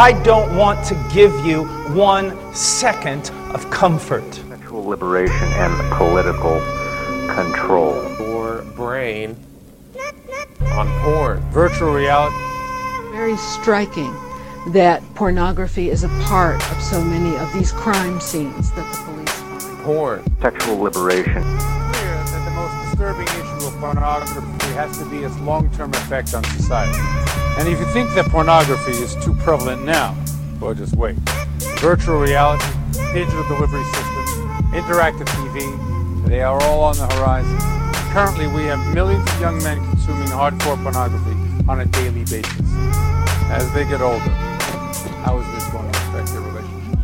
I don't want to give you one second of comfort. Sexual liberation and political control. Your brain on porn. Virtual reality. Very striking that pornography is a part of so many of these crime scenes that the police find. Porn. Sexual liberation. clear that the most disturbing issue of pornography has to be its long-term effect on society. And if you think that pornography is too prevalent now, well, just wait. Virtual reality, digital delivery systems, interactive TV, they are all on the horizon. Currently, we have millions of young men consuming hardcore pornography on a daily basis. As they get older, how is this going to affect their relationship?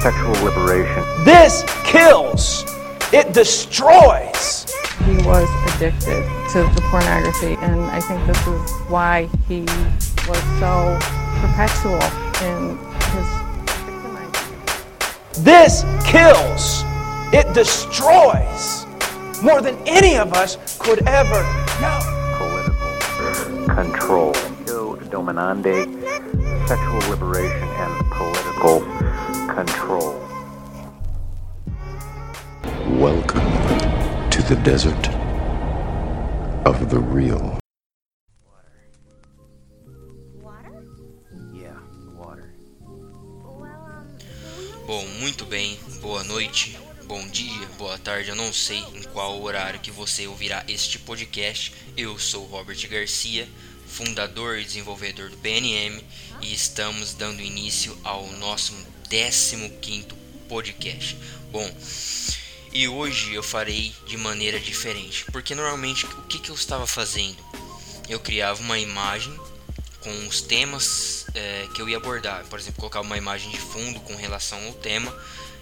Sexual liberation. This kills. It destroys. He was addicted to the pornography, and I think this is why he was so perpetual in his victimizing. This kills. It destroys. More than any of us could ever know. Political control. Yo dominande. Sexual liberation and political control. Welcome to the desert of the real. Yeah, water. Bom, muito bem, boa noite, bom dia, boa tarde, eu não sei em qual horário que você ouvirá este podcast. Eu sou Robert Garcia, fundador e desenvolvedor do PNM e estamos dando início ao nosso 15º podcast. Bom, e hoje eu farei de maneira diferente, porque normalmente o que, que eu estava fazendo? Eu criava uma imagem com os temas é, que eu ia abordar. Por exemplo, colocar uma imagem de fundo com relação ao tema.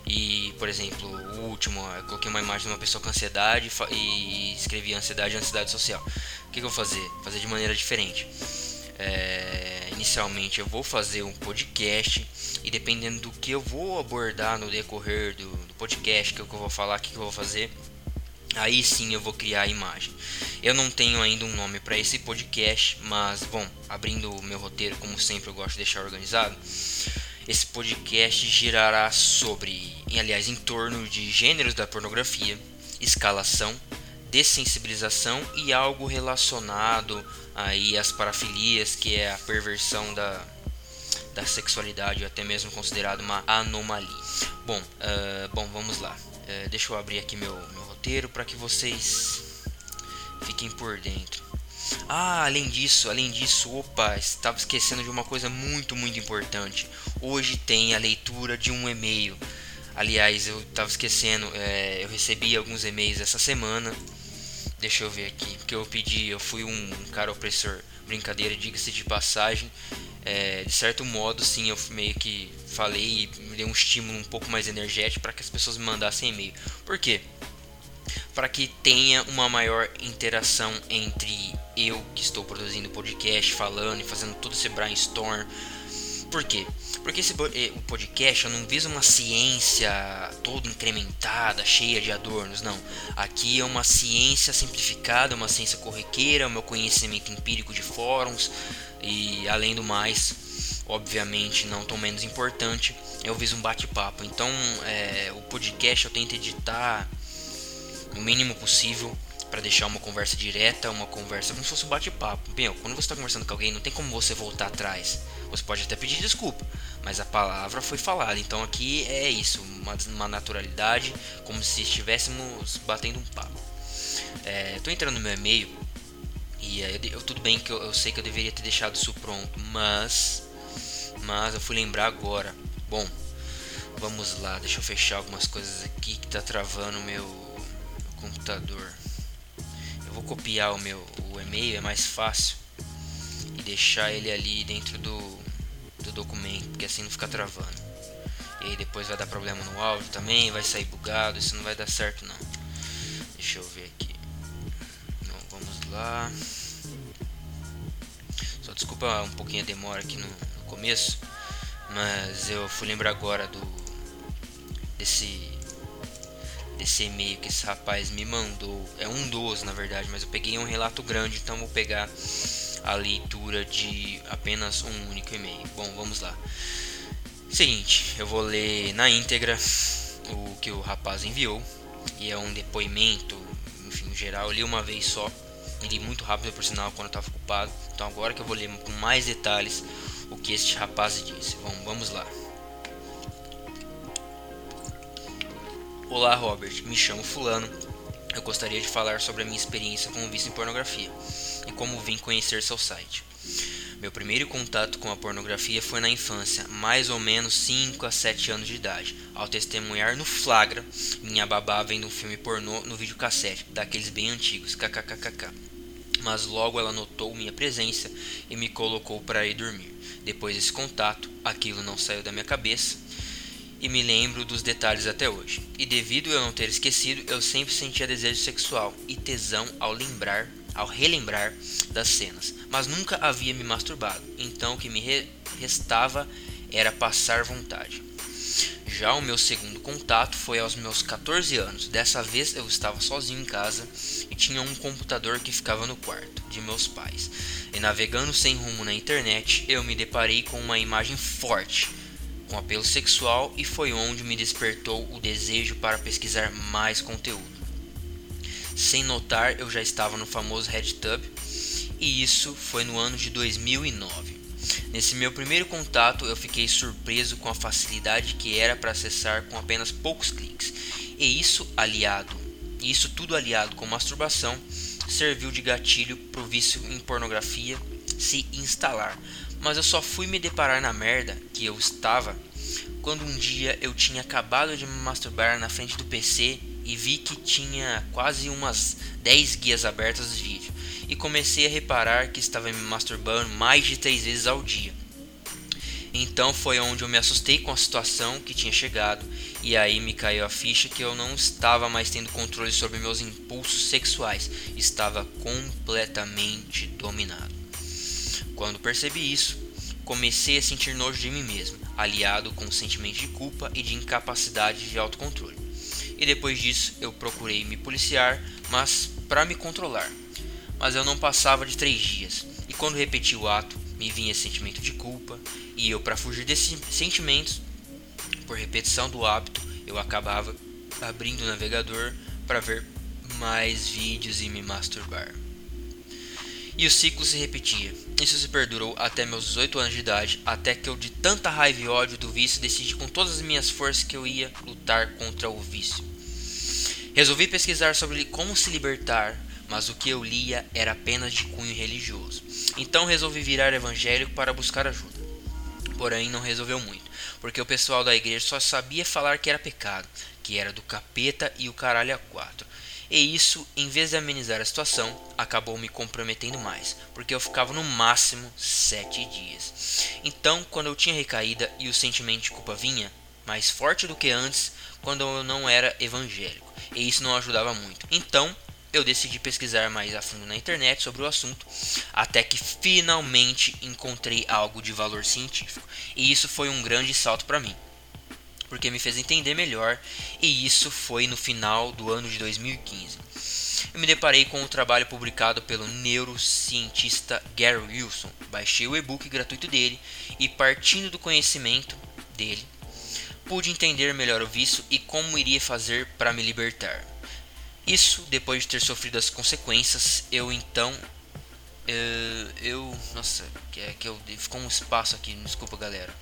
E, por exemplo, o último, eu coloquei uma imagem de uma pessoa com ansiedade e escrevi ansiedade e ansiedade social. O que, que eu vou fazer? Fazer de maneira diferente. É, inicialmente eu vou fazer um podcast e dependendo do que eu vou abordar no decorrer do, do podcast, que eu vou falar, o que, eu vou fazer, Aí sim eu vou criar a imagem. Eu não tenho ainda um nome para esse podcast, mas bom, abrindo o meu roteiro, como sempre eu gosto de deixar organizado. Esse podcast girará sobre, aliás, em torno de gêneros da pornografia, escalação, dessensibilização e algo relacionado aí às parafilias, que é a perversão da, da sexualidade, ou até mesmo considerado uma anomalia. Bom, ah, bom, vamos lá. Eh, deixa eu abrir aqui meu, meu roteiro para que vocês fiquem por dentro. Ah, além disso, além disso, opa, estava esquecendo de uma coisa muito, muito importante. Hoje tem a leitura de um e-mail. Aliás, eu estava esquecendo, eh, eu recebi alguns e-mails essa semana. Deixa eu ver aqui, porque eu pedi, eu fui um, cara opressor. Brincadeira, diga-se de passagem. É, de certo modo, sim, eu meio que falei e me dei um estímulo um pouco mais energético para que as pessoas me mandassem e-mail. Por quê? Para que tenha uma maior interação entre eu que estou produzindo podcast, falando e fazendo todo esse brainstorm. Por quê? Porque esse eh, o podcast eu não viso uma ciência toda incrementada, cheia de adornos, não. Aqui é uma ciência simplificada, uma ciência corriqueira, o meu conhecimento empírico de fóruns e além do mais, obviamente não tão menos importante, eu viso um bate-papo. Então, eh, o podcast eu tento editar o mínimo possível para deixar uma conversa direta, uma conversa como se fosse um bate-papo. Meu, quando você está conversando com alguém, não tem como você voltar atrás. Você pode até pedir desculpa, mas a palavra foi falada. Então aqui é isso, uma, uma naturalidade, como se estivéssemos batendo um papo. É, tô entrando no meu e-mail e eu, tudo bem que eu, eu sei que eu deveria ter deixado isso pronto, mas mas eu fui lembrar agora. Bom, vamos lá, deixa eu fechar algumas coisas aqui que tá travando o meu computador. Eu vou copiar o meu o e-mail, é mais fácil e deixar ele ali dentro do, do documento, porque assim não fica travando. E aí depois vai dar problema no áudio também, vai sair bugado, isso não vai dar certo não. Deixa eu ver aqui. Então, vamos lá. Só desculpa um pouquinho a demora aqui no, no começo, mas eu fui lembrar agora do desse desse e-mail que esse rapaz me mandou. É um dos, na verdade, mas eu peguei um relato grande, então vou pegar a leitura de apenas um único e-mail. Bom, vamos lá. Seguinte, eu vou ler na íntegra o que o rapaz enviou e é um depoimento, enfim, geral, eu li uma vez só. Li muito rápido por sinal quando eu estava ocupado. Então agora que eu vou ler com mais detalhes o que este rapaz disse. Bom, vamos lá. Olá, Robert. Me chamo Fulano. Eu gostaria de falar sobre a minha experiência com o vício em pornografia e como vim conhecer seu site. Meu primeiro contato com a pornografia foi na infância, mais ou menos 5 a 7 anos de idade, ao testemunhar no flagra minha babá vendo um filme pornô no videocassete, daqueles bem antigos, kkkk. Mas logo ela notou minha presença e me colocou para ir dormir. Depois desse contato, aquilo não saiu da minha cabeça e me lembro dos detalhes até hoje. E devido eu não ter esquecido, eu sempre sentia desejo sexual e tesão ao lembrar, ao relembrar das cenas, mas nunca havia me masturbado. Então o que me re restava era passar vontade. Já o meu segundo contato foi aos meus 14 anos. Dessa vez eu estava sozinho em casa e tinha um computador que ficava no quarto de meus pais. E navegando sem rumo na internet, eu me deparei com uma imagem forte com apelo sexual e foi onde me despertou o desejo para pesquisar mais conteúdo. Sem notar, eu já estava no famoso RedTube e isso foi no ano de 2009. Nesse meu primeiro contato, eu fiquei surpreso com a facilidade que era para acessar com apenas poucos cliques. E isso aliado, isso tudo aliado com masturbação, serviu de gatilho para o vício em pornografia se instalar, mas eu só fui me deparar na merda que eu estava quando um dia eu tinha acabado de me masturbar na frente do PC e vi que tinha quase umas 10 guias abertas de vídeo e comecei a reparar que estava me masturbando mais de 3 vezes ao dia. Então foi onde eu me assustei com a situação que tinha chegado e aí me caiu a ficha que eu não estava mais tendo controle sobre meus impulsos sexuais, estava completamente dominado. Quando percebi isso, comecei a sentir nojo de mim mesmo, aliado com o sentimento de culpa e de incapacidade de autocontrole. E depois disso, eu procurei me policiar, mas para me controlar. Mas eu não passava de três dias, e quando repeti o ato, me vinha sentimento de culpa, e eu, para fugir desses sentimentos, por repetição do hábito, eu acabava abrindo o navegador para ver mais vídeos e me masturbar. E o ciclo se repetia. Isso se perdurou até meus 18 anos de idade, até que eu, de tanta raiva e ódio do vício, decidi com todas as minhas forças que eu ia lutar contra o vício. Resolvi pesquisar sobre como se libertar, mas o que eu lia era apenas de cunho religioso. Então resolvi virar evangélico para buscar ajuda. Porém, não resolveu muito, porque o pessoal da igreja só sabia falar que era pecado, que era do capeta e o caralho a quatro. E isso, em vez de amenizar a situação, acabou me comprometendo mais, porque eu ficava no máximo sete dias. Então, quando eu tinha recaída e o sentimento de culpa vinha, mais forte do que antes, quando eu não era evangélico, e isso não ajudava muito. Então, eu decidi pesquisar mais a fundo na internet sobre o assunto, até que finalmente encontrei algo de valor científico, e isso foi um grande salto para mim porque me fez entender melhor, e isso foi no final do ano de 2015. Eu me deparei com um trabalho publicado pelo neurocientista Gary Wilson. Baixei o e-book gratuito dele e, partindo do conhecimento dele, pude entender melhor o vício e como iria fazer para me libertar. Isso depois de ter sofrido as consequências, eu então eu, eh, eu nossa, que é que eu ficou um espaço aqui, desculpa galera.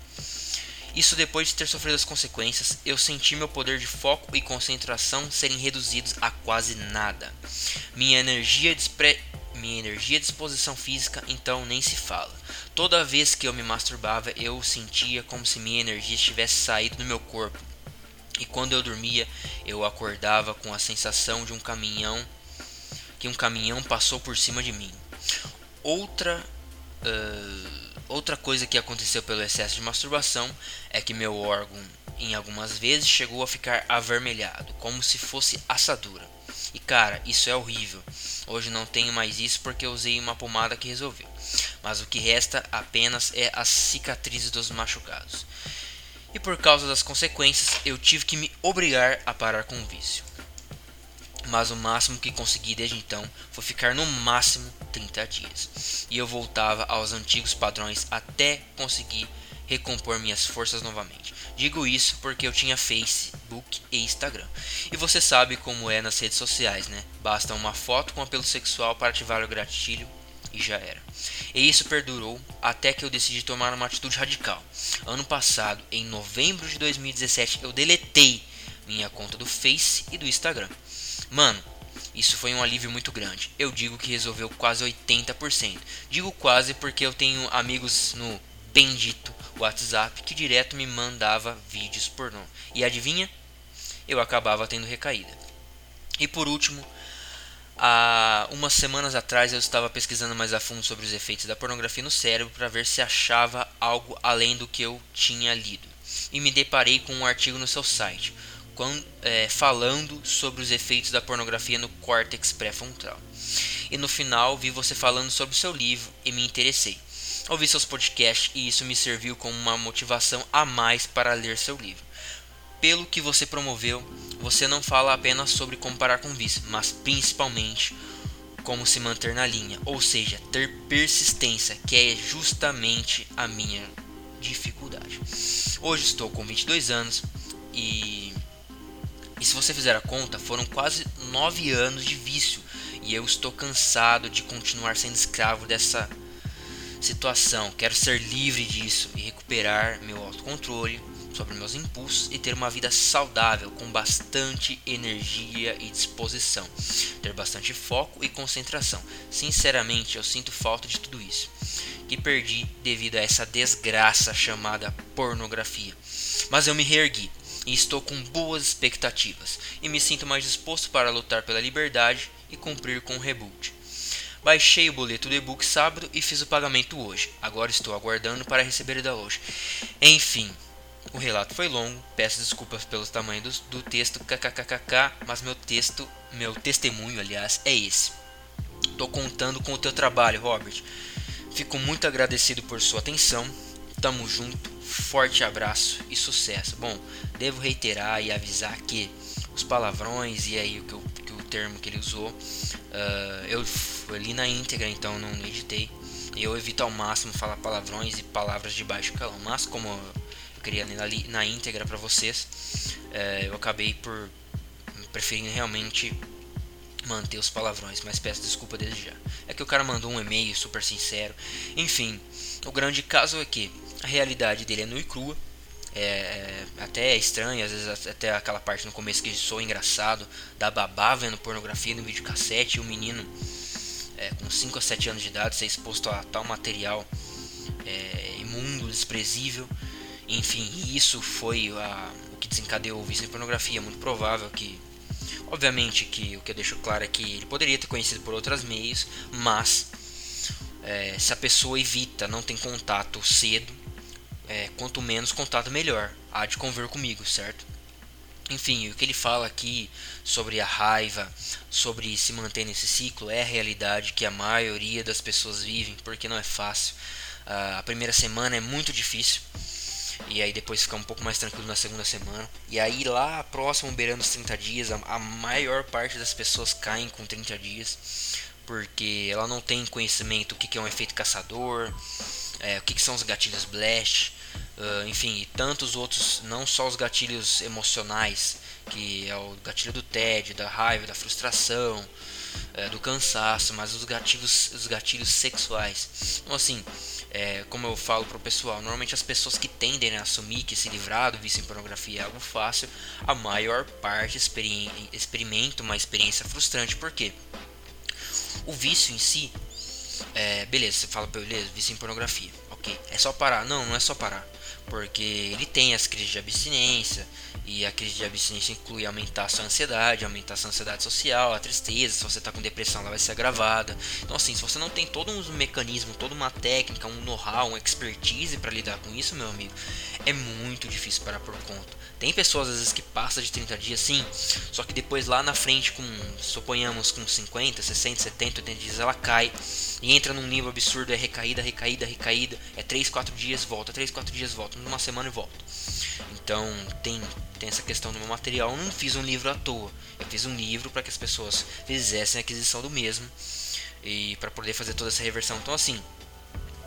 Isso depois de ter sofrido as consequências, eu senti meu poder de foco e concentração serem reduzidos a quase nada. Minha energia despre... minha energia de disposição física então nem se fala. Toda vez que eu me masturbava, eu sentia como se minha energia tivesse saído do meu corpo. E quando eu dormia, eu acordava com a sensação de um caminhão que um caminhão passou por cima de mim. Outra uh Outra coisa que aconteceu pelo excesso de masturbação é que meu órgão, em algumas vezes, chegou a ficar avermelhado, como se fosse assadura. E cara, isso é horrível. Hoje não tenho mais isso porque usei uma pomada que resolveu. Mas o que resta apenas é as cicatrizes dos machucados. E por causa das consequências, eu tive que me obrigar a parar com o vício. Mas o máximo que consegui desde então foi ficar no máximo 30 dias. E eu voltava aos antigos padrões até conseguir recompor minhas forças novamente. Digo isso porque eu tinha Facebook e Instagram. E você sabe como é nas redes sociais, né? Basta uma foto com apelo sexual para ativar o gatilho e já era. E isso perdurou até que eu decidi tomar uma atitude radical. Ano passado, em novembro de 2017, eu deletei minha conta do Face e do Instagram. Mano, isso foi um alívio muito grande. Eu digo que resolveu quase 80%. Digo quase porque eu tenho amigos no bendito WhatsApp que direto me mandava vídeos pornô. E adivinha? Eu acabava tendo recaída. E por último, há umas semanas atrás eu estava pesquisando mais a fundo sobre os efeitos da pornografia no cérebro para ver se achava algo além do que eu tinha lido. E me deparei com um artigo no seu site é, falando sobre os efeitos da pornografia no córtex pré-frontal. E no final vi você falando sobre o seu livro e me interessei. Ouvi seus podcasts e isso me serviu como uma motivação a mais para ler seu livro. Pelo que você promoveu, você não fala apenas sobre comparar com vício, mas principalmente como se manter na linha, ou seja, ter persistência, que é justamente a minha dificuldade. Hoje estou com 22 anos e e se você fizer a conta, foram quase nove anos de vício. E eu estou cansado de continuar sendo escravo dessa situação. Quero ser livre disso e recuperar meu autocontrole sobre meus impulsos e ter uma vida saudável com bastante energia e disposição. Ter bastante foco e concentração. Sinceramente, eu sinto falta de tudo isso que perdi devido a essa desgraça chamada pornografia. Mas eu me reergui e estou com boas expectativas e me sinto mais disposto para lutar pela liberdade e cumprir com o reboot. Baixei o boleto do e-book sábado e fiz o pagamento hoje. Agora estou aguardando para receber da loja. Enfim, o relato foi longo, peço desculpas pelo tamanho do, do texto, kkkk, mas meu texto, meu testemunho, aliás, é esse. Tô contando com o teu trabalho, Robert. Fico muito agradecido por sua atenção. Tamo junto forte abraço e sucesso. Bom, devo reiterar e avisar que os palavrões e aí o que, eu, que o termo que ele usou, uh, eu, li na íntegra, então não editei. Eu evito ao máximo falar palavrões e palavras de baixo calão, mas como eu queria ler na, na íntegra para vocês, uh, eu acabei por preferindo realmente manter os palavrões, mas peço desculpa desde já. É que o cara mandou um e-mail super sincero. Enfim, o grande caso é que a realidade dele é nua e crua. É, é, até é estranho, às vezes até aquela parte no começo que sou engraçado, da babá vendo pornografia no videocassete e o menino é, com 5 a 7 anos de idade ser exposto a tal material é, imundo, desprezível. Enfim, isso foi a, o que desencadeou o vício em pornografia. Muito provável que, obviamente, que o que eu deixo claro é que ele poderia ter conhecido por outros meios, mas é, se a pessoa evita, não tem contato cedo, é, quanto menos contato melhor. Há de conver comigo, certo? Enfim, o que ele fala aqui sobre a raiva, sobre se manter nesse ciclo, é a realidade que a maioria das pessoas vivem, porque não é fácil. Uh, a primeira semana é muito difícil, e aí depois fica um pouco mais tranquilo na segunda semana. E aí lá próximo, beirando os 30 dias, a, a maior parte das pessoas caem com 30 dias, porque ela não tem conhecimento o que, que é um efeito caçador, é, o que, que são os gatilhos blast, Uh, enfim, e tantos outros, não só os gatilhos emocionais, que é o gatilho do tédio, da raiva, da frustração, é, do cansaço, mas os gatilhos, os gatilhos sexuais. Então, assim, é, como eu falo pro pessoal, normalmente as pessoas que tendem a assumir que se livrar do vício em pornografia é algo fácil, a maior parte experimenta uma experiência frustrante. Por quê? O vício em si, é, beleza, você fala, beleza, vício em pornografia ok, é só parar. Não, não é só parar. Porque ele tem as crises de abstinência, e a crise de abstinência inclui aumentar a sua ansiedade, aumentar a sua ansiedade social, a tristeza. Se você está com depressão, ela vai ser agravada. Então, assim, se você não tem todo um mecanismo, toda uma técnica, um know-how, uma expertise para lidar com isso, meu amigo, é muito difícil parar por conta. Tem pessoas às vezes que passa de 30 dias sim, só que depois lá na frente, com suponhamos com 50, 60, 70, 80 dias, ela cai e entra num nível absurdo, é recaída, recaída, recaída, é 3, 4 dias volta, 3, 4 dias volta, numa semana e volta. Então tem tem essa questão do meu material. Eu não fiz um livro à toa. Eu fiz um livro para que as pessoas fizessem a aquisição do mesmo e para poder fazer toda essa reversão. Então assim,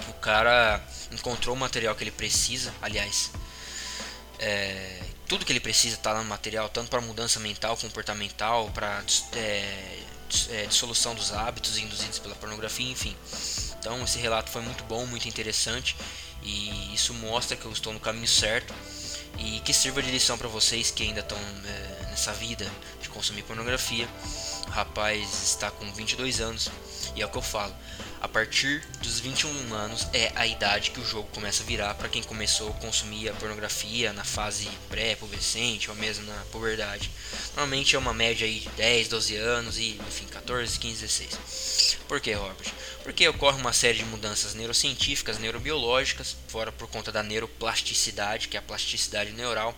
o cara encontrou o material que ele precisa, aliás, é, tudo que ele precisa está lá no material, tanto para mudança mental, comportamental, para é, é, dissolução dos hábitos induzidos pela pornografia, enfim. Então esse relato foi muito bom, muito interessante e isso mostra que eu estou no caminho certo e que sirva de lição para vocês que ainda estão é, nessa vida de consumir pornografia. O rapaz está com 22 anos e é o que eu falo. A partir dos 21 anos é a idade que o jogo começa a virar para quem começou a consumir a pornografia na fase pré-pubescente ou mesmo na puberdade. Normalmente é uma média aí de 10, 12 anos e enfim 14, 15, 16. Por que, Robert? Porque ocorre uma série de mudanças neurocientíficas, neurobiológicas, fora por conta da neuroplasticidade, que é a plasticidade neural,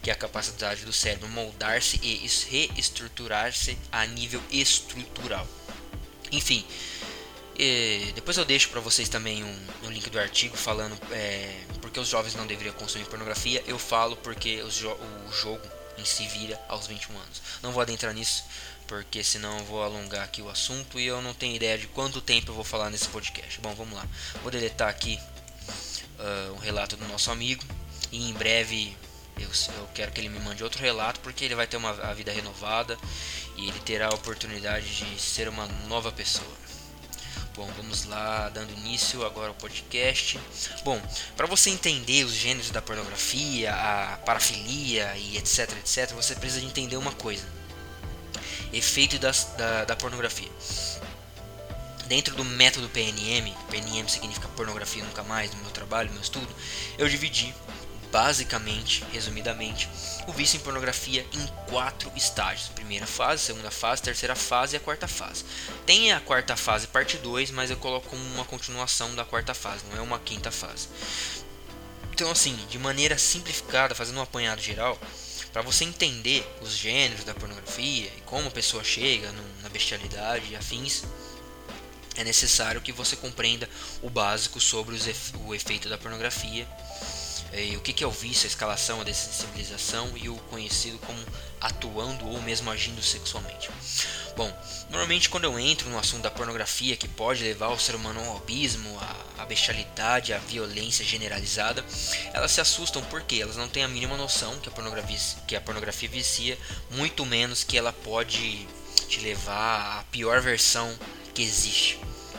que é a capacidade do cérebro moldar-se e reestruturar-se a nível estrutural. Enfim, depois eu deixo para vocês também um, um, link do artigo falando é, porque os jovens não deveriam consumir pornografia. Eu falo porque jo o jogo em si vira aos 21 anos. Não vou adentrar nisso, porque senão eu vou alongar aqui o assunto e eu não tenho ideia de quanto tempo eu vou falar nesse podcast. Bom, vamos lá. Vou deletar aqui uh, um relato do nosso amigo e em breve eu, eu, quero que ele me mande outro relato porque ele vai ter uma a vida renovada e ele terá a oportunidade de ser uma nova pessoa. Bom, vamos lá, dando início agora ao podcast. Bom, para você entender os gêneros da pornografia, a parafilia e etc, etc, você precisa de entender uma coisa: efeito das, da, da pornografia. Dentro do método PNM, PNM significa pornografia nunca mais, no meu trabalho, no meu estudo, eu dividi basicamente, resumidamente, o vício em pornografia em quatro estágios: primeira fase, segunda fase, terceira fase e a quarta fase. Tem a quarta fase, parte 2, mas eu coloco como uma continuação da quarta fase, não é uma quinta fase. Então, assim, de maneira simplificada, fazendo um apanhado geral, para você entender os gêneros da pornografia e como a pessoa chega na bestialidade e afins, é necessário que você compreenda o básico sobre o efeito da pornografia é, o que, que é o vício, a escalação, a dessensibilização e o conhecido como atuando ou mesmo agindo sexualmente. Bom, normalmente quando eu entro no assunto da pornografia que pode levar o ser humano ao abismo, à bestialidade, à violência generalizada, elas se assustam. Porque elas não têm a mínima noção que a pornografia, que a pornografia vicia, muito menos que ela pode te levar à pior versão que existe,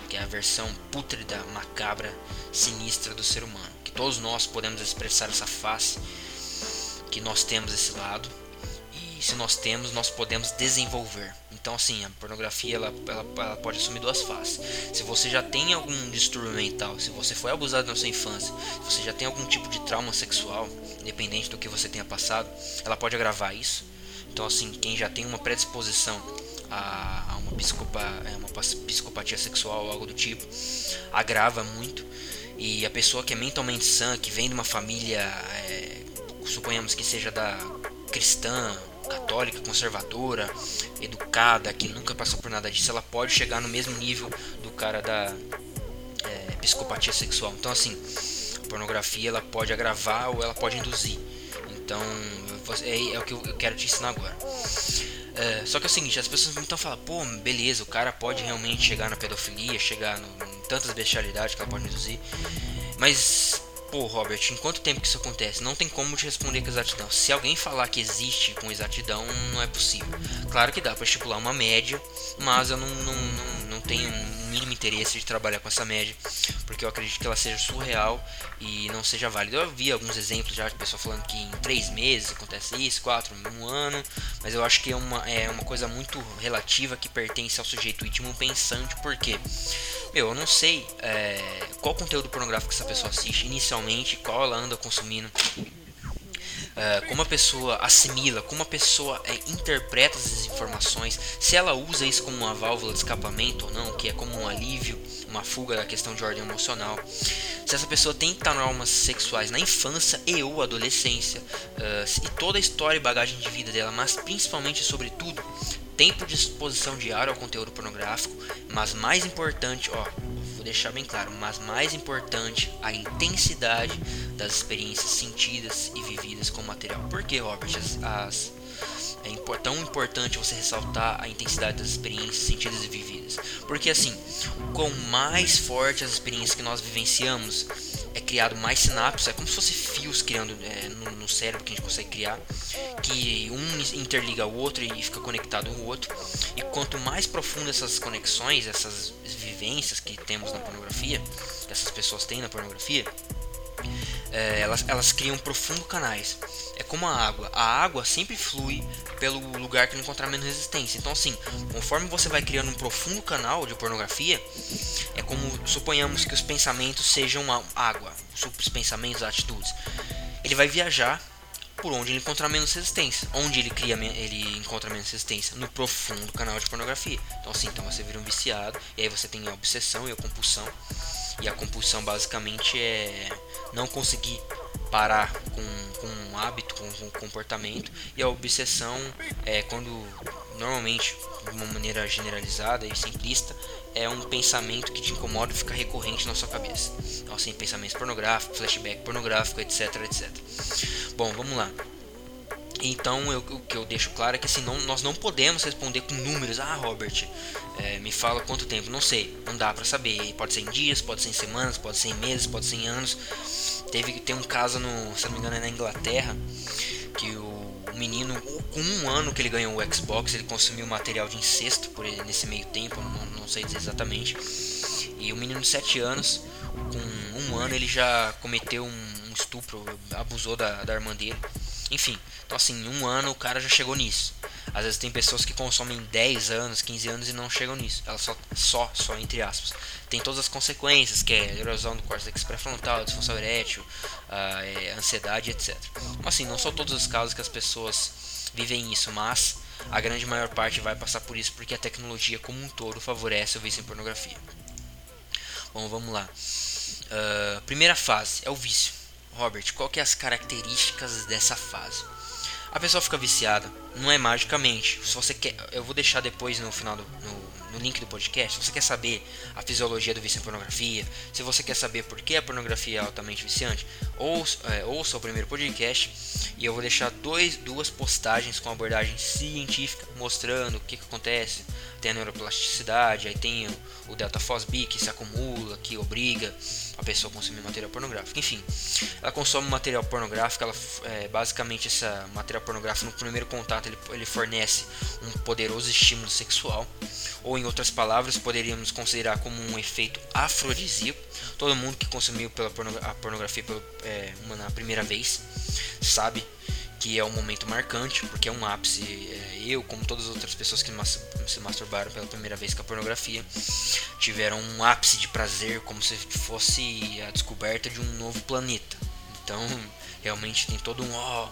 que é a versão pútrida, macabra, sinistra do ser humano todos nós podemos expressar essa face, que nós temos esse lado, e se nós temos, nós podemos desenvolver. Então, assim, a pornografia ela, ela, ela, pode assumir duas faces. Se você já tem algum distúrbio mental, se você foi abusado na sua infância, se você já tem algum tipo de trauma sexual, independente do que você tenha passado, ela pode agravar isso. Então, assim, quem já tem uma predisposição a, a uma, psicopa, é, uma psicopatia sexual algo do tipo, agrava muito. E a pessoa que é mentalmente sã, que vem de uma família, é, suponhamos que seja da cristã, católica, conservadora, educada, que nunca passou por nada disso, ela pode chegar no mesmo nível do cara da é, psicopatia sexual. Então, assim, a pornografia ela pode agravar ou ela pode induzir. Então, é, é o que eu quero te ensinar agora. É, só que é o seguinte, as pessoas então falam, pô, beleza, o cara pode realmente chegar na pedofilia, chegar no, em tantas bestialidades que ela pode induzir. Mas, pô, Robert, em quanto tempo que isso acontece? Não tem como te responder com exatidão. Se alguém falar que existe com exatidão, não é possível. Claro que dá para estipular uma média, mas eu não, não, não, não tenho mínimo interesse de trabalhar com essa média, porque eu acredito que ela seja surreal e não seja válida. Eu vi alguns exemplos já de pessoas falando que em três meses acontece isso, quatro, um ano, mas eu acho que é uma, é uma coisa muito relativa que pertence ao sujeito íntimo pensante, porque, meu, eu não sei é, qual conteúdo pornográfico essa pessoa assiste inicialmente, qual ela anda consumindo uh, como a pessoa assimila, como a pessoa uh, interpreta essas informações, se ela usa isso como uma válvula de escapamento ou não, que é como um alívio, uma fuga da questão de ordem emocional. Se essa pessoa tem traumas sexuais na infância e ou adolescência, uh, e toda a história e bagagem de vida dela, mas principalmente, sobretudo, tempo de exposição diária ao conteúdo pornográfico, mas mais importante, ó, vou deixar bem claro, mas mais importante, a intensidade das experiências sentidas e vividas com o material. Por que, Robert? As, as, é tão importante você ressaltar a intensidade das experiências sentidas e vividas. Porque assim, com mais forte as experiências que nós vivenciamos, é criado mais sinapses, é como se fosse fios criando é, no, no, cérebro que a gente consegue criar, que um interliga o outro e fica conectado ao outro. E quanto mais profundas essas conexões, essas vivências que temos na pornografia, que essas pessoas têm na pornografia, é, elas, elas criam profundos canais. É como a água. A água sempre flui pelo lugar que encontrar menos resistência. Então, assim, conforme você vai criando um profundo canal de pornografia, é como suponhamos que os pensamentos sejam água, os pensamentos, atitudes. Ele vai viajar por onde ele encontrar menos resistência. Onde ele cria, ele encontra menos resistência no profundo canal de pornografia. Então assim, então você vira um viciado e aí você tem a obsessão e a compulsão. E a compulsão basicamente é não conseguir parar com, com um hábito, com, um comportamento. E a obsessão é quando normalmente, de uma maneira generalizada e simplista, é um pensamento que te incomoda e fica recorrente na sua cabeça. Então, assim, pensamentos pornográficos, flashback pornográfico, etc, etc. Bom, vamos lá. Então, eu, o que eu deixo claro é que assim, não, nós não podemos responder com números. Ah, Robert, é, me fala quanto tempo. Não sei, não dá para saber. Pode ser em dias, pode ser em semanas, pode ser em meses, pode ser em anos. Teve tem um caso no, se não me engano, é na Inglaterra que o menino, com um ano que ele ganhou o Xbox, ele consumiu material de incesto por ele nesse meio tempo, não, não sei dizer exatamente. E o menino de 7 anos, com um ano, ele já cometeu um, um estupro, abusou da, da irmã dele. Enfim, então assim, em um ano o cara já chegou nisso. Às vezes tem pessoas que consomem 10 anos, 15 anos e não chegam nisso. Elas só, só, só entre aspas. Tem todas as consequências, que é erosão do córtex pré-frontal, disfunção erétil, é, ansiedade, etc. Então, assim, não são todos os casos que as pessoas vivem isso, mas a grande maior parte vai passar por isso porque a tecnologia como um todo favorece o vício em pornografia. Bom, vamos lá. Uh, primeira fase é o vício. Robert, qual que é as características dessa fase? A pessoa fica viciada, não é magicamente. Se você quer, eu vou deixar depois no final do no, no link do podcast. Se você quer saber a fisiologia do vício em pornografia, se você quer saber por que a pornografia é altamente viciante, ouça, é, ouça o primeiro podcast e eu vou deixar dois, duas postagens com abordagem científica mostrando o que, que acontece tem a neuroplasticidade, aí tem o, o delta FOSB que se acumula, que obriga a pessoa a consumir material pornográfico. Enfim, ela consome material pornográfico, ela é, basicamente essa material pornográfico no primeiro contato ele, ele fornece um poderoso estímulo sexual, ou em outras palavras poderíamos considerar como um efeito afrodisíaco. Todo mundo que consumiu pela a pornografia pela, é, uma, na primeira vez sabe que é um momento marcante, porque é um ápice. É, eu, como todas as outras pessoas que se masturbaram pela primeira vez com a pornografia, tiveram um ápice de prazer, como se fosse a descoberta de um novo planeta. Então, realmente tem todo um ó.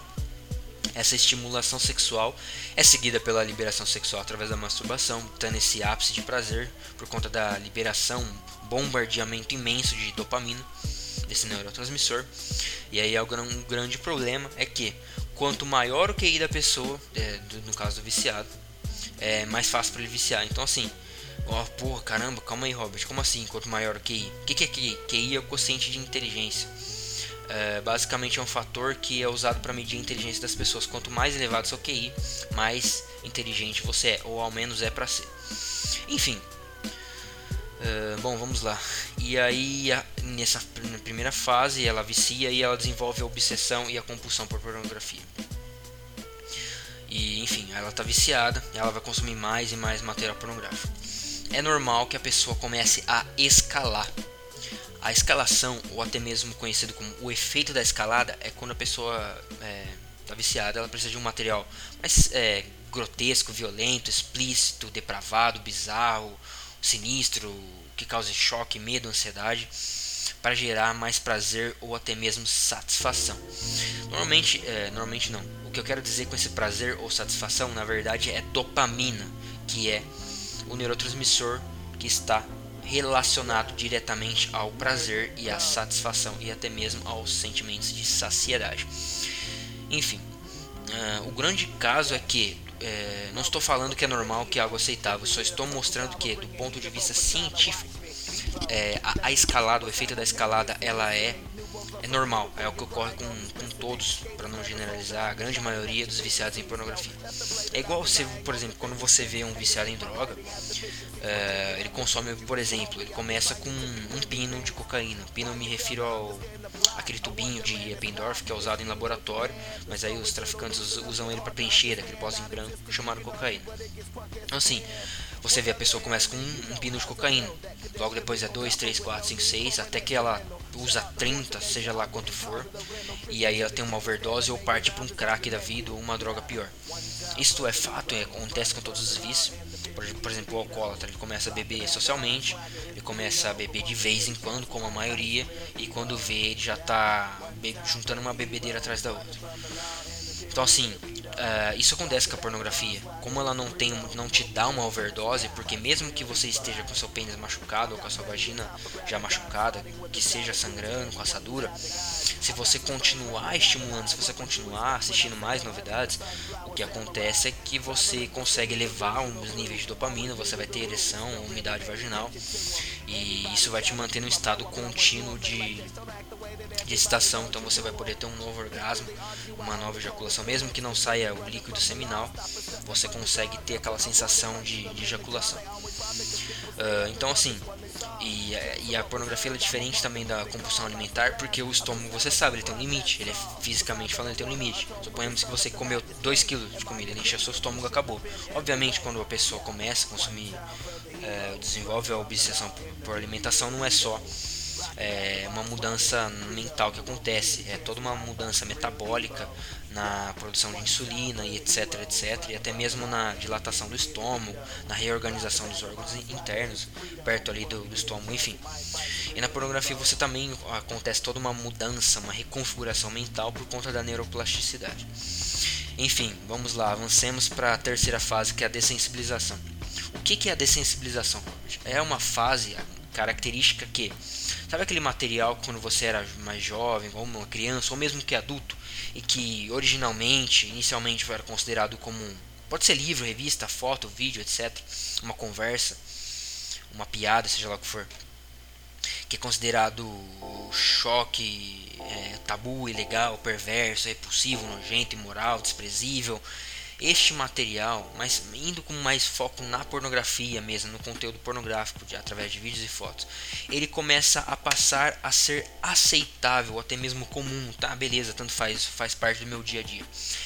Essa estimulação sexual é seguida pela liberação sexual através da masturbação, tendo esse ápice de prazer por conta da liberação, bombardeamento imenso de dopamina desse neurotransmissor. E aí um grande problema é que quanto maior o QI da pessoa, é, do, no caso do viciado, é mais fácil para ele viciar. Então assim, ó, porra, caramba, calma aí, Robert, como assim? Quanto maior o QI? O que, que é QI? QI é o quociente de inteligência. É, basicamente é um fator que é usado para medir a inteligência das pessoas. Quanto mais elevado seu QI, mais inteligente você é, ou ao menos é para ser. Enfim, Uh, bom, vamos lá. E aí, a, nessa primeira fase, ela vicia e ela desenvolve a obsessão e a compulsão por pornografia. E, enfim, ela está viciada, ela vai consumir mais e mais material pornográfico. É normal que a pessoa comece a escalar. A escalação, ou até mesmo conhecido como o efeito da escalada, é quando a pessoa está é, tá viciada, ela precisa de um material mais é, grotesco, violento, explícito, depravado, bizarro, sinistro, que cause choque, medo, ansiedade, para gerar mais prazer ou até mesmo satisfação. Normalmente, é, normalmente não. O que eu quero dizer com esse prazer ou satisfação, na verdade, é dopamina, que é o neurotransmissor que está relacionado diretamente ao prazer e à satisfação e até mesmo aos sentimentos de saciedade. Enfim, uh, o grande caso é que é, não estou falando que é normal, que é algo aceitável, só estou mostrando que, do ponto de vista científico, é, a, a, escalada, o efeito da escalada, ela é, é normal, é o que ocorre com, com todos, para não generalizar, a grande maioria dos viciados em pornografia. É igual você, por exemplo, quando você vê um viciado em droga, é, ele consome, por exemplo, ele começa com um pino de cocaína. Pino me refiro ao aquele tubinho de Eppendorf que é usado em laboratório, mas aí os traficantes usam ele para preencher aquele pozinho branco chamado cocaína. Então assim, você vê a pessoa começa com um, um pino de cocaína, logo depois é 2, 3, 4, 5, 6, até que ela usa 30, seja lá quanto for, e aí ela tem uma overdose ou parte para um crack da vida ou uma droga pior. Isto é fato, é, acontece com todos os vícios. Por, por exemplo, o alcoólatra ele começa a beber socialmente, ele começa a beber de vez em quando, como a maioria, e quando vê ele já está juntando uma bebedeira atrás da outra. Então assim, Uh, isso acontece com a pornografia. Como ela não tem, não te dá uma overdose, porque mesmo que você esteja com seu pênis machucado ou com a sua vagina já machucada, que seja sangrando, com assadura, se você continuar estimulando, se você continuar assistindo mais novidades, o que acontece é que você consegue elevar os níveis de dopamina, você vai ter ereção, umidade vaginal, e isso vai te manter no estado contínuo de de excitação, então você vai poder ter um novo orgasmo, uma nova ejaculação, mesmo que não saia o líquido seminal, você consegue ter aquela sensação de, de ejaculação. Uh, então assim, e, e, a pornografia é diferente também da compulsão alimentar, porque o estômago, você sabe, ele tem um limite, ele é fisicamente falando, ele tem um limite. Suponhamos que você comeu 2 kg de comida, ele encheu seu estômago, acabou. Obviamente, quando a pessoa começa a consumir, é, desenvolve a obsessão por, por alimentação, não é só é uma mudança mental que acontece, é toda uma mudança metabólica na produção de insulina e etc, etc, e até mesmo na dilatação do estômago, na reorganização dos órgãos internos, perto ali do, do estômago, enfim. E na pornografia você também acontece toda uma mudança, uma reconfiguração mental por conta da neuroplasticidade. Enfim, vamos lá, avancemos para a terceira fase que é a dessensibilização. O que, que é a dessensibilização? É uma fase característica que Sabe aquele material quando você era mais jovem, ou uma criança, ou mesmo que adulto, e que originalmente, inicialmente era considerado como pode ser livro, revista, foto, vídeo, etc, uma conversa, uma piada, seja lá o que for, que é considerado choque, é, tabu, ilegal, perverso, repulsivo, nojento, imoral, desprezível, este material, mas indo com mais foco na pornografia mesmo, no conteúdo pornográfico, de, através de vídeos e fotos, ele começa a passar a ser aceitável, até mesmo comum, tá? Beleza, tanto faz, faz parte do meu dia a dia.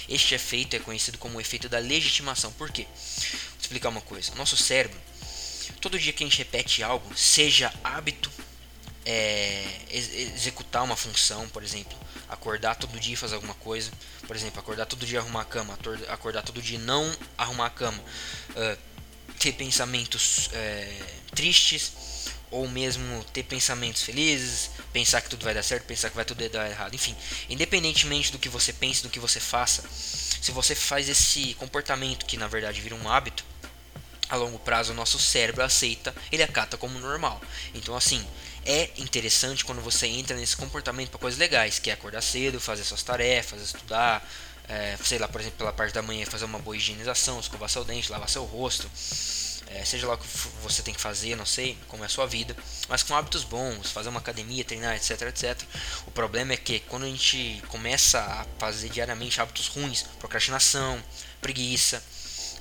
Este efeito é conhecido como o efeito da legitimação. Por quê? Vou explicar uma coisa. Nosso cérebro, todo dia que a gente repete algo, seja hábito, é, ex executar uma função, por exemplo, acordar todo dia e fazer alguma coisa, por exemplo, acordar todo dia arrumar a cama, acordar todo dia não arrumar a cama, uh, ter pensamentos uh, tristes ou mesmo ter pensamentos felizes, pensar que tudo vai dar certo, pensar que vai tudo dar errado, enfim, independentemente do que você pense, do que você faça, se você faz esse comportamento que na verdade vira um hábito, a longo prazo o nosso cérebro aceita, ele acata como normal. Então assim, é interessante quando você entra nesse comportamento para coisas legais, que é acordar cedo, fazer suas tarefas, estudar, é, sei lá, por exemplo, pela parte da manhã fazer uma boa higienização, escovar seu dente, lavar seu rosto, é, seja lá o que você tem que fazer, não sei como é a sua vida, mas com hábitos bons, fazer uma academia, treinar, etc, etc. O problema é que quando a gente começa a fazer diariamente hábitos ruins, procrastinação, preguiça,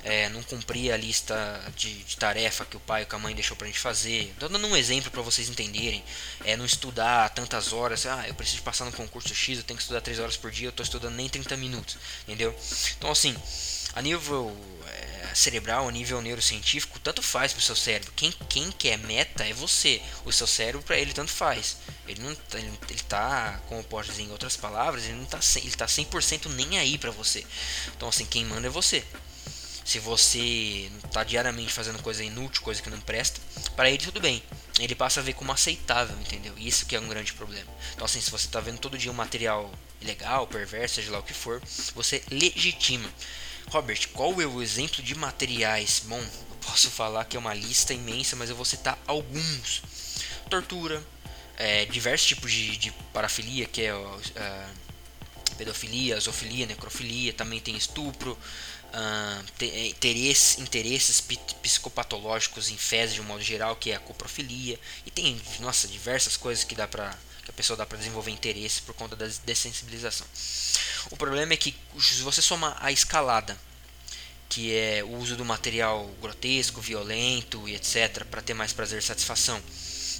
é, não cumprir a lista de, de, tarefa que o pai ou a mãe deixou pra gente fazer. Tô dando um exemplo para vocês entenderem. É não estudar tantas horas. Ah, eu preciso passar no concurso X, eu tenho que estudar 3 horas por dia, eu tô estudando nem 30 minutos. Entendeu? Então assim, a nível é, cerebral, a nível neurocientífico, tanto faz pro seu cérebro. Quem, quem quer meta é você. O seu cérebro para ele tanto faz. Ele não ele, ele tá, como posso dizer em outras palavras, ele não tá ele tá 100% nem aí para você. Então assim, quem manda é você. Se você está diariamente fazendo coisa inútil, coisa que não presta, para ele tudo bem. Ele passa a ver como aceitável, entendeu? Isso que é um grande problema. Então assim, se você está vendo todo dia um material ilegal, perverso, seja lá o que for, você legitima. Robert, qual é o exemplo de materiais? Bom, eu posso falar que é uma lista imensa, mas eu vou citar alguns. Tortura, é, diversos tipos de, de parafilia, que é uh, pedofilia, zoofilia, necrofilia, também tem estupro, uh, interesses, psicopatológicos em fezes de um modo geral, que é a coprofilia, e tem, nossa, diversas coisas que dá pra que a pessoa dá para desenvolver interesse por conta da dessensibilização. O problema é que se você soma a escalada, que é o uso do material grotesco, violento e etc, para ter mais prazer e satisfação,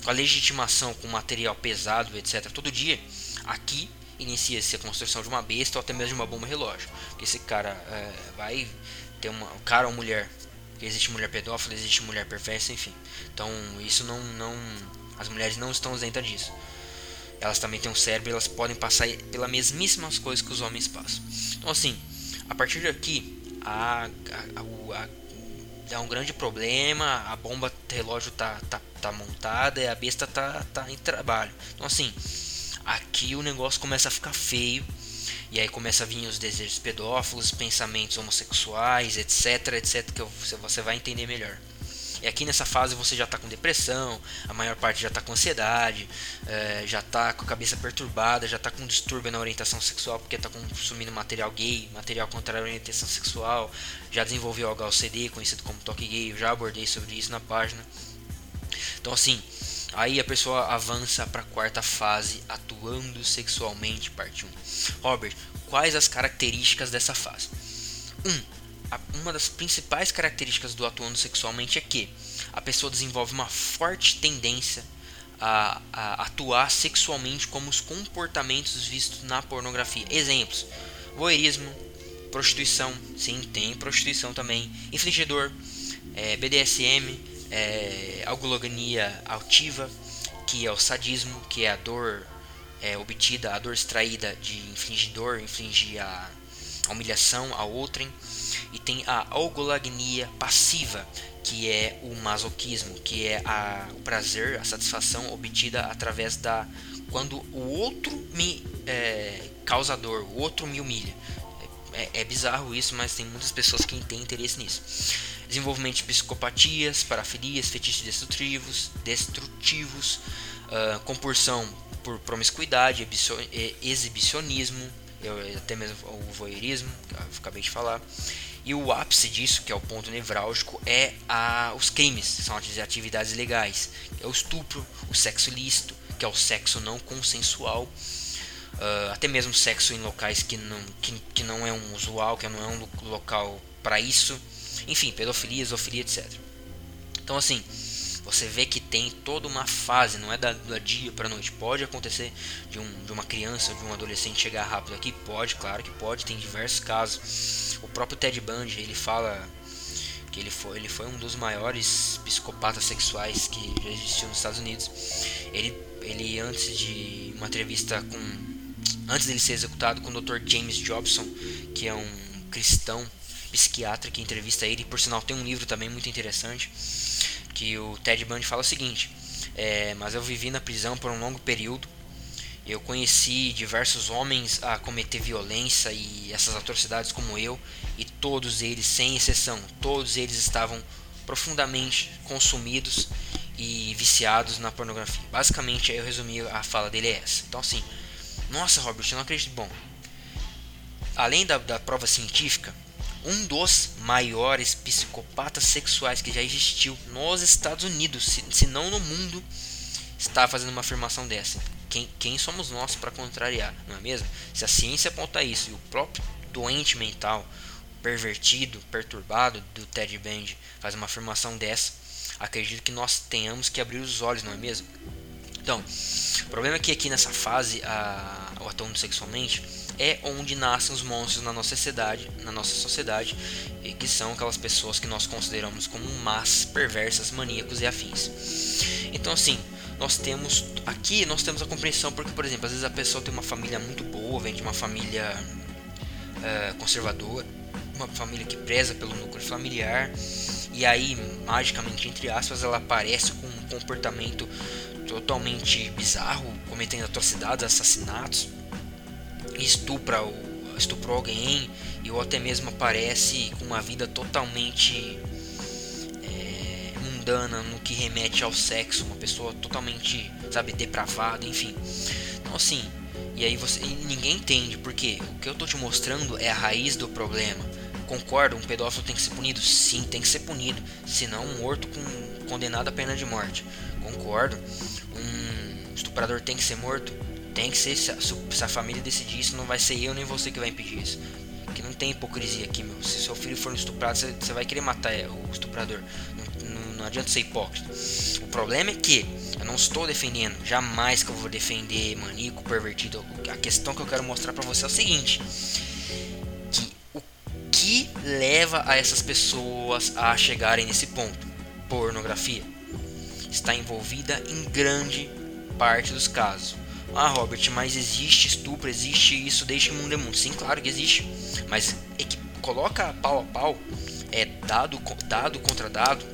a legitimação com material pesado, etc, todo dia, aqui inicia-se a construção de uma besta ou até mesmo de uma bomba relógio. Porque esse cara é, vai ter uma. Cara ou mulher. Existe mulher pedófila, existe mulher perversa, enfim. Então isso não. não as mulheres não estão isentas disso. Elas também têm um cérebro elas podem passar pelas mesmíssimas coisas que os homens passam. Então assim, a partir daqui, a, a, a, dá um grande problema, a bomba relógio tá, tá, tá montada e a besta tá, tá em trabalho. Então assim, Aqui o negócio começa a ficar feio. E aí começa a vir os desejos pedófilos, pensamentos homossexuais, etc, etc, que você vai entender melhor. E aqui nessa fase você já está com depressão, a maior parte já está com ansiedade, é, já está com a cabeça perturbada, já está com distúrbio na orientação sexual porque está consumindo material gay, material contra a orientação sexual, já desenvolveu HLCD, conhecido como toque gay, eu já abordei sobre isso na página. Então assim, Aí a pessoa avança para a quarta fase, atuando sexualmente, parte 1. Robert, quais as características dessa fase? 1. Um, uma das principais características do atuando sexualmente é que a pessoa desenvolve uma forte tendência a, a atuar sexualmente como os comportamentos vistos na pornografia. Exemplos: voyeurismo, prostituição, sim, tem prostituição também, infligidor, é, BDSM, é, algologania altiva, que é o sadismo, que é a dor é, obtida, a dor extraída de infligidor, infligir a, a humilhação a outrem, e tem a algolagnia passiva, que é o masoquismo, que é a, o prazer, a satisfação obtida através da quando o outro me é, causa dor, o outro me humilha. É, é, bizarro isso, mas tem muitas pessoas que têm interesse nisso desenvolvimento de psicopatias, parafilias, fetiches destrutivos, destrutivos uh, compulsão por promiscuidade, exibicionismo, até mesmo o voyeurismo, que eu acabei de falar. E o ápice disso, que é o ponto nevrálgico, é a, os crimes, são as atividades legais. É o estupro, o sexo ilícito, que é o sexo não consensual, uh, até mesmo sexo em locais que não, que, que não é um usual, que não é um local para isso. Enfim, pedofilia, zoofilia, etc. Então, assim, você vê que tem toda uma fase, não é da, da dia para noite. Pode acontecer de, um, de uma criança, de um adolescente chegar rápido aqui? Pode, claro que pode, tem diversos casos. O próprio Ted Bundy, ele fala que ele foi, ele foi um dos maiores psicopatas sexuais que já existiu nos Estados Unidos. Ele, ele antes de uma entrevista com antes dele ser executado com o Dr. James Jobson, que é um cristão psiquiatra que entrevista ele, por sinal tem um livro também muito interessante, que o Ted Bundy fala o seguinte, é, mas eu vivi na prisão por um longo período, eu conheci diversos homens a cometer violência e essas atrocidades como eu, e todos eles, sem exceção, todos eles estavam profundamente consumidos e viciados na pornografia. Basicamente, eu resumi a fala dele é essa. Então, assim, nossa, Robert, eu não acredito. Bom, além da, da prova científica, um dos maiores psicopatas sexuais que já existiu nos Estados Unidos, se, se não no mundo, está fazendo uma afirmação dessa. Quem, quem somos nós para contrariar, não é mesmo? Se a ciência aponta isso e o próprio doente mental, pervertido, perturbado do Ted Bundy faz uma afirmação dessa, acredito que nós tenhamos que abrir os olhos, não é mesmo? Então, o problema é que aqui nessa fase, a, o atuando sexualmente, é onde nascem os monstros na nossa sociedade, na nossa sociedade, que são aquelas pessoas que nós consideramos como más, perversas, maníacos e afins. Então assim, nós temos aqui nós temos a compreensão porque, por exemplo, às vezes a pessoa tem uma família muito boa, vem de uma família uh, conservadora, uma família que preza pelo núcleo familiar, e aí magicamente entre aspas ela aparece com um comportamento totalmente bizarro, cometendo atrocidades, assassinatos estupra ou estuprou alguém e ou até mesmo aparece com uma vida totalmente é, mundana no que remete ao sexo, uma pessoa totalmente, sabe, depravada, enfim. Então assim, e aí você e ninguém entende porque o que eu tô te mostrando é a raiz do problema. Concordo, um pedófilo tem que ser punido? Sim, tem que ser punido. Senão, um morto com, condenado à pena de morte. Concordo. Um estuprador tem que ser morto? Tem que ser. Se a, se a família decidir isso, não vai ser eu nem você que vai impedir isso. Que não tem hipocrisia aqui, meu. Se seu filho for estuprado, você, vai querer matar o estuprador. Não, não, não adianta ser hipócrita. O problema é que eu não estou defendendo, jamais que eu vou defender maníaco, pervertido. A questão que eu quero mostrar para você é o seguinte: o que leva a essas pessoas a chegarem nesse ponto? Pornografia está envolvida em grande parte dos casos. Ah, Robert, mas existe estupro, existe isso, deixa o mundo é mundo. Sim, claro que existe. Mas é que coloca pau a pau, é dado, dado contra dado,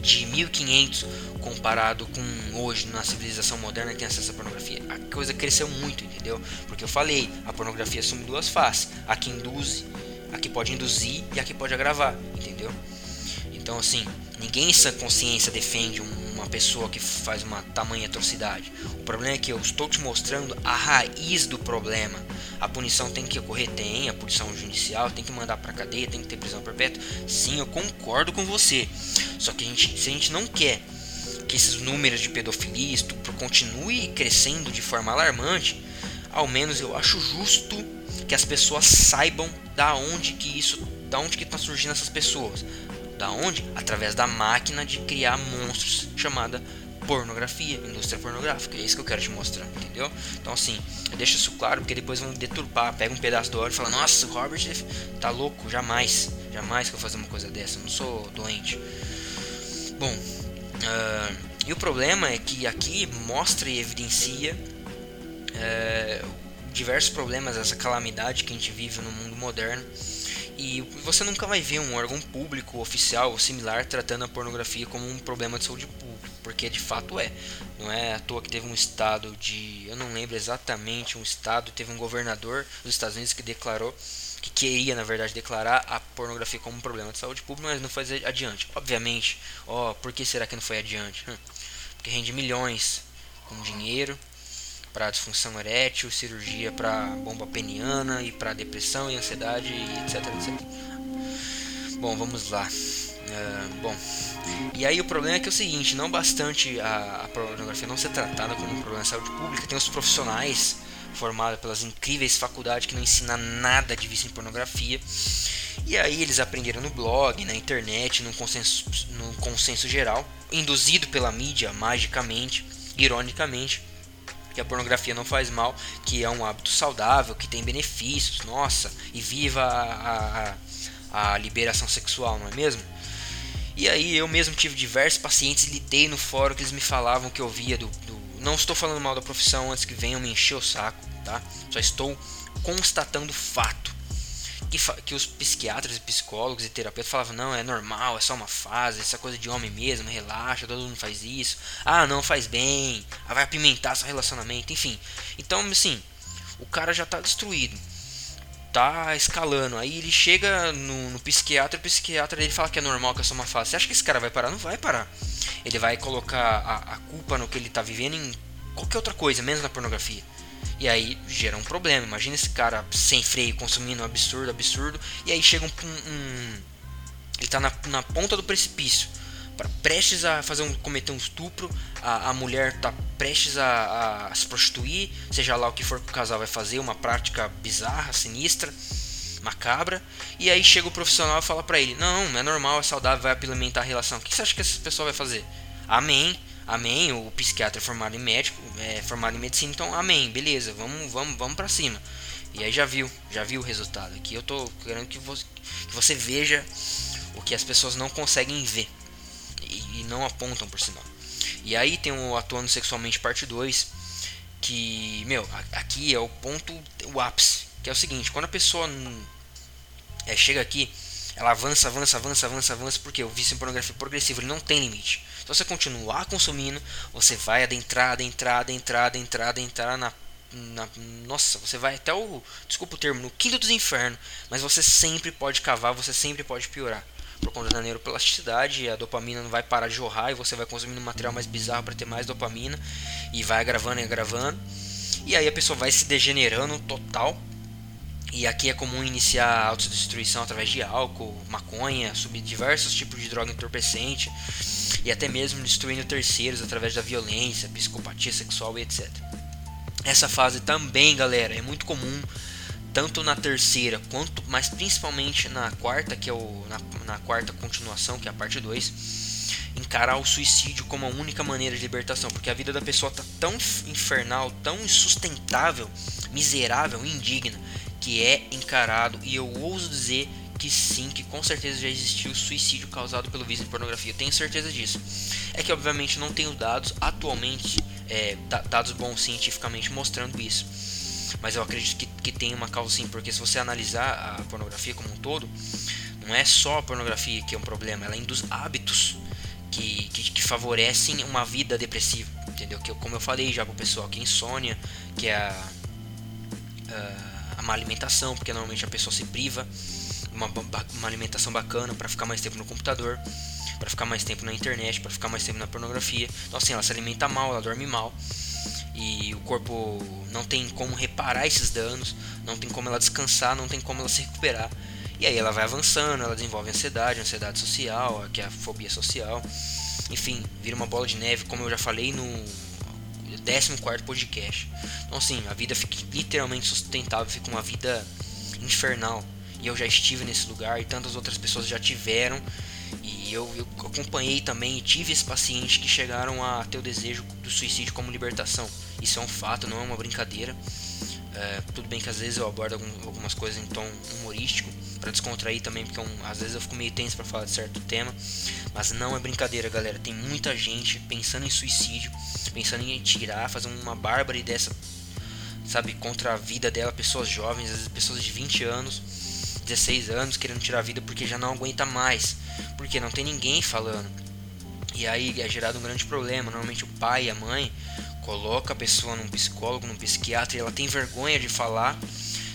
de 1500 comparado com hoje na civilização moderna que tem acesso à pornografia. A coisa cresceu muito, entendeu? Porque eu falei, a pornografia assume duas faces: a que induz, a que pode induzir e a que pode agravar, entendeu? Então, assim, ninguém em sã consciência defende uma pessoa que faz uma tamanha atrocidade. O problema é que eu estou te mostrando a raiz do problema. A punição tem que ocorrer? Tem, a punição judicial tem que mandar pra cadeia, tem que ter prisão perpétua. Sim, eu concordo com você. Só que a gente, se a gente não quer que esses números de pedofilia estupro continue crescendo de forma alarmante, ao menos eu acho justo que as pessoas saibam da onde que isso, da onde que estão tá surgindo essas pessoas. Da onde? Através da máquina de criar monstros chamada pornografia, indústria pornográfica. É isso que eu quero te mostrar, entendeu? Então assim, deixa isso claro, porque depois vão deturpar, pega um pedaço do óleo e fala, nossa, o Robert tá louco, jamais, jamais que eu vou fazer uma coisa dessa, eu não sou doente. Bom, uh, e o problema é que aqui mostra e evidencia uh, diversos problemas, essa calamidade que a gente vive no mundo moderno e você nunca vai ver um órgão público oficial ou similar tratando a pornografia como um problema de saúde pública, porque de fato é. Não é à toa que teve um estado de, eu não lembro exatamente, um estado, teve um governador dos Estados Unidos que declarou que queria, na verdade, declarar a pornografia como um problema de saúde pública, mas não foi adiante. Obviamente, ó, por que será que não foi adiante? Hum, porque rende milhões com dinheiro para disfunção erétil, cirurgia para bomba peniana e para depressão e ansiedade etc, etc. Bom, vamos lá. Uh, bom, e aí o problema é que é o seguinte, não bastante a, a pornografia não ser tratada como um problema de saúde pública, tem os profissionais formados pelas incríveis faculdades que não ensinam nada de vício em pornografia. E aí eles aprenderam no blog, na internet, no consenso, no consenso geral, induzido pela mídia magicamente, ironicamente, que a pornografia não faz mal, que é um hábito saudável, que tem benefícios, nossa, e viva a, a, a liberação sexual, não é mesmo? E aí eu mesmo tive diversos pacientes lidei no fórum que eles me falavam que eu via do, do, Não estou falando mal da profissão antes que venham me encher o saco, tá? Só estou constatando fato que, que os psiquiatras psicólogos e terapeutas falavam, não, é normal, é só uma fase, essa coisa de homem mesmo, relaxa, todo mundo faz isso. Ah, não, faz bem, ah, vai apimentar seu relacionamento, enfim. Então, assim, o cara já tá destruído. Tá escalando. Aí ele chega no, no psiquiatra, o psiquiatra ele fala que é normal, que é só uma fase. Você acha que esse cara vai parar? Não vai parar. Ele vai colocar a, a culpa no que ele tá vivendo em qualquer outra coisa, menos na pornografia. E aí gera um problema. Imagina esse cara sem freio consumindo um absurdo, absurdo. E aí chega um. um ele tá na, na ponta do precipício. Pra, prestes a fazer um, cometer um estupro. A, a mulher tá prestes a, a se prostituir. Seja lá o que for que o casal vai fazer. Uma prática bizarra, sinistra macabra. E aí chega o profissional e fala pra ele: Não, é normal, é saudável, vai apimentar a relação. O que você acha que essa pessoa vai fazer? Amém. Amém. O psiquiatra é formado em médico, é formado em medicina, então amém. Beleza, vamos, vamos, vamos para cima. E aí já viu, já viu o resultado. Aqui eu tô querendo que você, que você veja o que as pessoas não conseguem ver e, e não apontam por sinal. E aí tem o Atuando Sexualmente Parte 2, que, meu, aqui é o ponto, o ápice, que é o seguinte, quando a pessoa é, chega aqui, ela avança, avança, avança, avança, avança, porque o vício em pornografia progressivo ele não tem limite. Então você continuar consumindo, você vai adentrar, adentrar, adentrar, adentrar, adentrar na, na nossa, você vai até o, desculpa o termo, no quinto dos infernos, mas você sempre pode cavar, você sempre pode piorar. Por conta da neuroplasticidade, a dopamina não vai parar de jorrar e você vai consumindo material mais bizarro para ter mais dopamina e vai agravando e agravando. E aí a pessoa vai se degenerando total E aqui é comum iniciar a autodestruição através de álcool, maconha, subir diversos tipos de droga entorpecente e até mesmo destruindo terceiros através da violência, psicopatia sexual e etc. Essa fase também, galera, é muito comum tanto na terceira quanto, mas principalmente na quarta, que é o na, na quarta continuação, que é a parte 2, encarar o suicídio como a única maneira de libertação, porque a vida da pessoa tá tão infernal, tão insustentável, miserável, indigna, que é encarado e eu ouso dizer que sim, que com certeza já existiu suicídio causado pelo vício em pornografia. Tenho certeza disso. É que obviamente não tenho dados atualmente, é, dados bons cientificamente mostrando isso. Mas eu acredito que, que tem uma causa sim, porque se você analisar a pornografia como um todo, não é só a pornografia que é um problema, ela induz hábitos que, que, que favorecem uma vida depressiva, entendeu? Que como eu falei já pro pessoal, que insônia, que é a, a, a má alimentação, porque normalmente a pessoa se priva, uma, uma alimentação bacana para ficar mais tempo no computador, para ficar mais tempo na internet, para ficar mais tempo na pornografia. Então assim, ela se alimenta mal, ela dorme mal e o corpo não tem como reparar esses danos, não tem como ela descansar, não tem como ela se recuperar. E aí ela vai avançando, ela desenvolve ansiedade, ansiedade social, que é a fobia social. Enfim, vira uma bola de neve, como eu já falei no 14 podcast. Então assim, a vida fica literalmente sustentável, fica uma vida infernal. E eu já estive nesse lugar e tantas outras pessoas já tiveram e eu, eu acompanhei também e tive esse paciente que chegaram a ter o desejo do suicídio como libertação. Isso é um fato, não é uma brincadeira. É, tudo bem que às vezes eu abordo algum, algumas coisas em tom humorístico para descontrair também, porque é às vezes eu fico meio tenso para falar de certo tema, mas não é brincadeira, galera. Tem muita gente pensando em suicídio, pensando em tirar, fazer uma bárbara dessa, sabe, contra a vida dela, pessoas jovens, às vezes pessoas de 20 anos 16 anos querendo tirar a vida porque já não aguenta mais, porque não tem ninguém falando. E aí é gerado um grande problema. Normalmente o pai e a mãe coloca a pessoa num psicólogo, num psiquiatra, e ela tem vergonha de falar.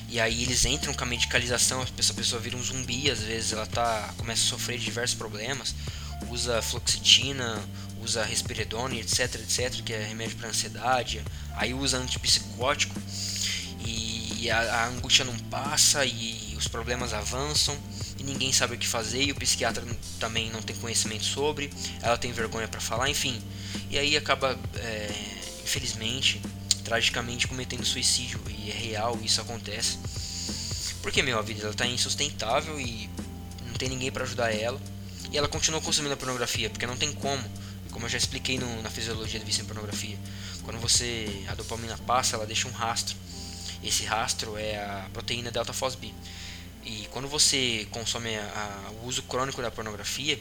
E aí eles entram com a medicalização, essa pessoa vira um zumbi, às vezes ela tá começa a sofrer diversos problemas, usa fluoxetina, usa risperidone, etc, etc, que é remédio para ansiedade, aí usa antipsicótico e a, a angústia não passa e os problemas avançam e ninguém sabe o que fazer e o psiquiatra também não tem conhecimento sobre, ela tem vergonha para falar, enfim. E aí acaba, é, infelizmente, tragicamente cometendo suicídio e é real, isso acontece. Porque, meu, a vida dela tá insustentável e não tem ninguém para ajudar ela. E ela continua consumindo a pornografia, porque não tem como. Como eu já expliquei no, na fisiologia do vício em pornografia. Quando você a dopamina passa, ela deixa um rastro. Esse rastro é a proteína delta FOSB. E quando você consome a, a, o uso crônico da pornografia,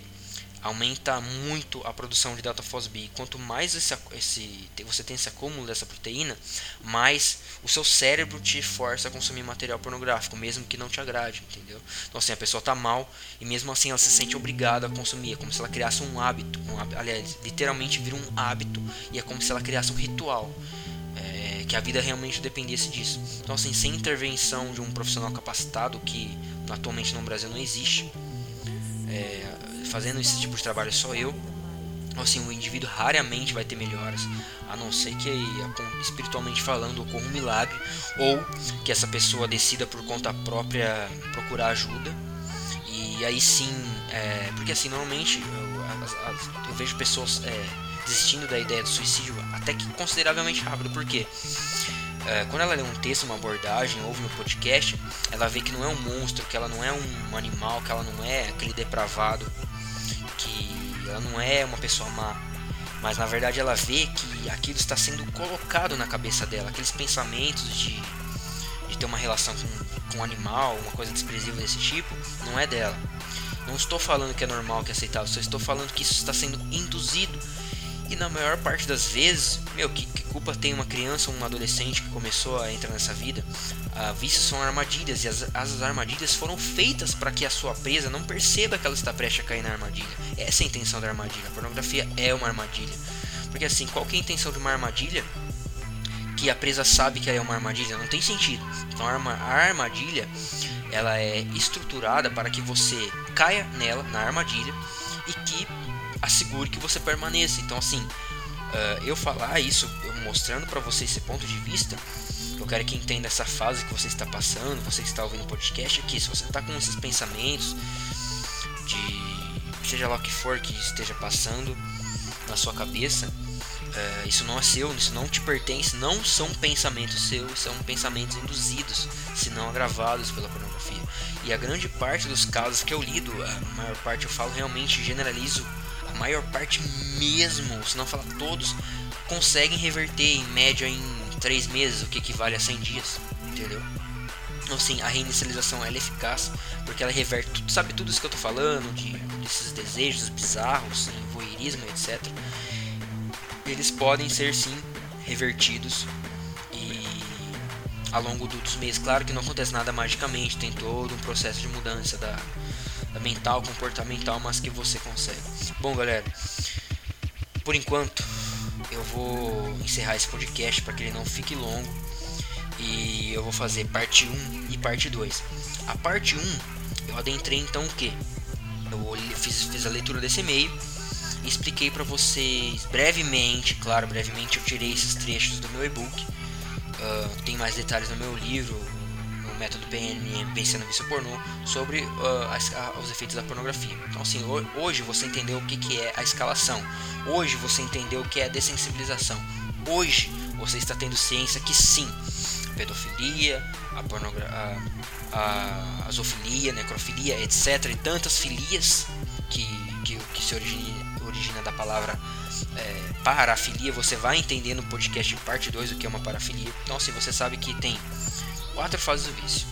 aumenta muito a produção de delta FOSB. Quanto mais esse, esse, você tem esse acúmulo dessa proteína, mais o seu cérebro te força a consumir material pornográfico, mesmo que não te agrade, entendeu? Então assim, a pessoa está mal e mesmo assim ela se sente obrigada a consumir, é como se ela criasse um hábito, um, aliás, literalmente vira um hábito e é como se ela criasse um ritual que a vida realmente dependesse disso. Então, assim, sem intervenção de um profissional capacitado, que atualmente no Brasil não existe, é, fazendo esse tipo de trabalho só eu, assim, o indivíduo raramente vai ter melhoras, a não ser que espiritualmente falando ocorra um milagre ou que essa pessoa decida por conta própria procurar ajuda. E aí sim, é, porque assim, normalmente eu, eu vejo pessoas é, desistindo da ideia do suicídio até que consideravelmente rápido, porque é, quando ela lê um texto, uma abordagem, ouve no podcast, ela vê que não é um monstro, que ela não é um animal, que ela não é aquele depravado, que ela não é uma pessoa má, mas na verdade ela vê que aquilo está sendo colocado na cabeça dela, aqueles pensamentos de, de ter uma relação com, com um animal, uma coisa desprezível desse tipo, não é dela. Não estou falando que é normal, que é aceitável, só estou falando que isso está sendo induzido e na maior parte das vezes, meu, que, que culpa tem uma criança ou um adolescente que começou a entrar nessa vida? Ah, vícios são armadilhas e as, as armadilhas foram feitas para que a sua presa não perceba que ela está prestes a cair na armadilha. Essa é a intenção da armadilha. A pornografia é uma armadilha. Porque assim, qual é a intenção de uma armadilha que a presa sabe que ela é uma armadilha? Não tem sentido. Então a, armadilha ela é estruturada para que você caia nela, na armadilha, e que assegure que você permaneça. Então, assim, uh, eu falar isso, eu mostrando para você esse ponto de vista, Eu quero que entenda essa fase que você está passando, você está ouvindo o podcast aqui. Se você está com esses pensamentos de seja lá o que for que esteja passando na sua cabeça, é, isso não é seu, isso não te pertence, não são pensamentos seus, são pensamentos induzidos, se não agravados pela pornografia. E a grande parte dos casos que eu lido, a maior parte eu falo realmente, generalizo, maior parte mesmo, se não falar todos, conseguem reverter em média em 3 meses, o que equivale a 100 dias, entendeu? Então sim, a reinicialização ela é eficaz porque ela reverte tudo, sabe tudo isso que eu tô falando, de, desses desejos bizarros, voyeurismo, etc. Eles podem ser sim revertidos e ao longo dos meses, claro que não acontece nada magicamente, tem todo um processo de mudança da, da mental, comportamental, mas que você consegue. Bom, galera, por enquanto eu vou encerrar esse podcast para que ele não fique longo e eu vou fazer parte 1 e parte 2. A parte 1 eu adentrei então o que? Eu fiz, fiz a leitura desse e-mail e expliquei para vocês brevemente, claro, brevemente eu tirei esses trechos do meu e-book. Uh, tem mais detalhes no meu livro, método PNM Vencendo Vício Pornô, sobre uh, as, a, os efeitos da pornografia. Então, assim, hoje você entendeu o que, que é a escalação, hoje você entendeu o que é a dessensibilização, hoje você está tendo ciência que sim, pedofilia, a, pornogra a, a, a zoofilia, necrofilia, etc. E tantas filias que, que, que se origina, origina da palavra é, parafilia. Você vai entender no podcast parte 2 o que é uma parafilia. Então, assim, você sabe que tem quatro fases do vício.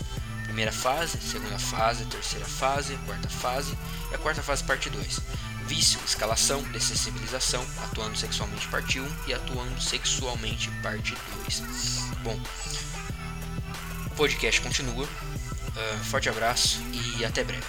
Primeira fase, segunda fase, terceira fase, quarta fase e a quarta fase parte 2. Vício, escalação, dessensibilização, atuando sexualmente parte 1 e atuando sexualmente parte 2. Bom, o podcast continua. Uh, forte abraço e até breve.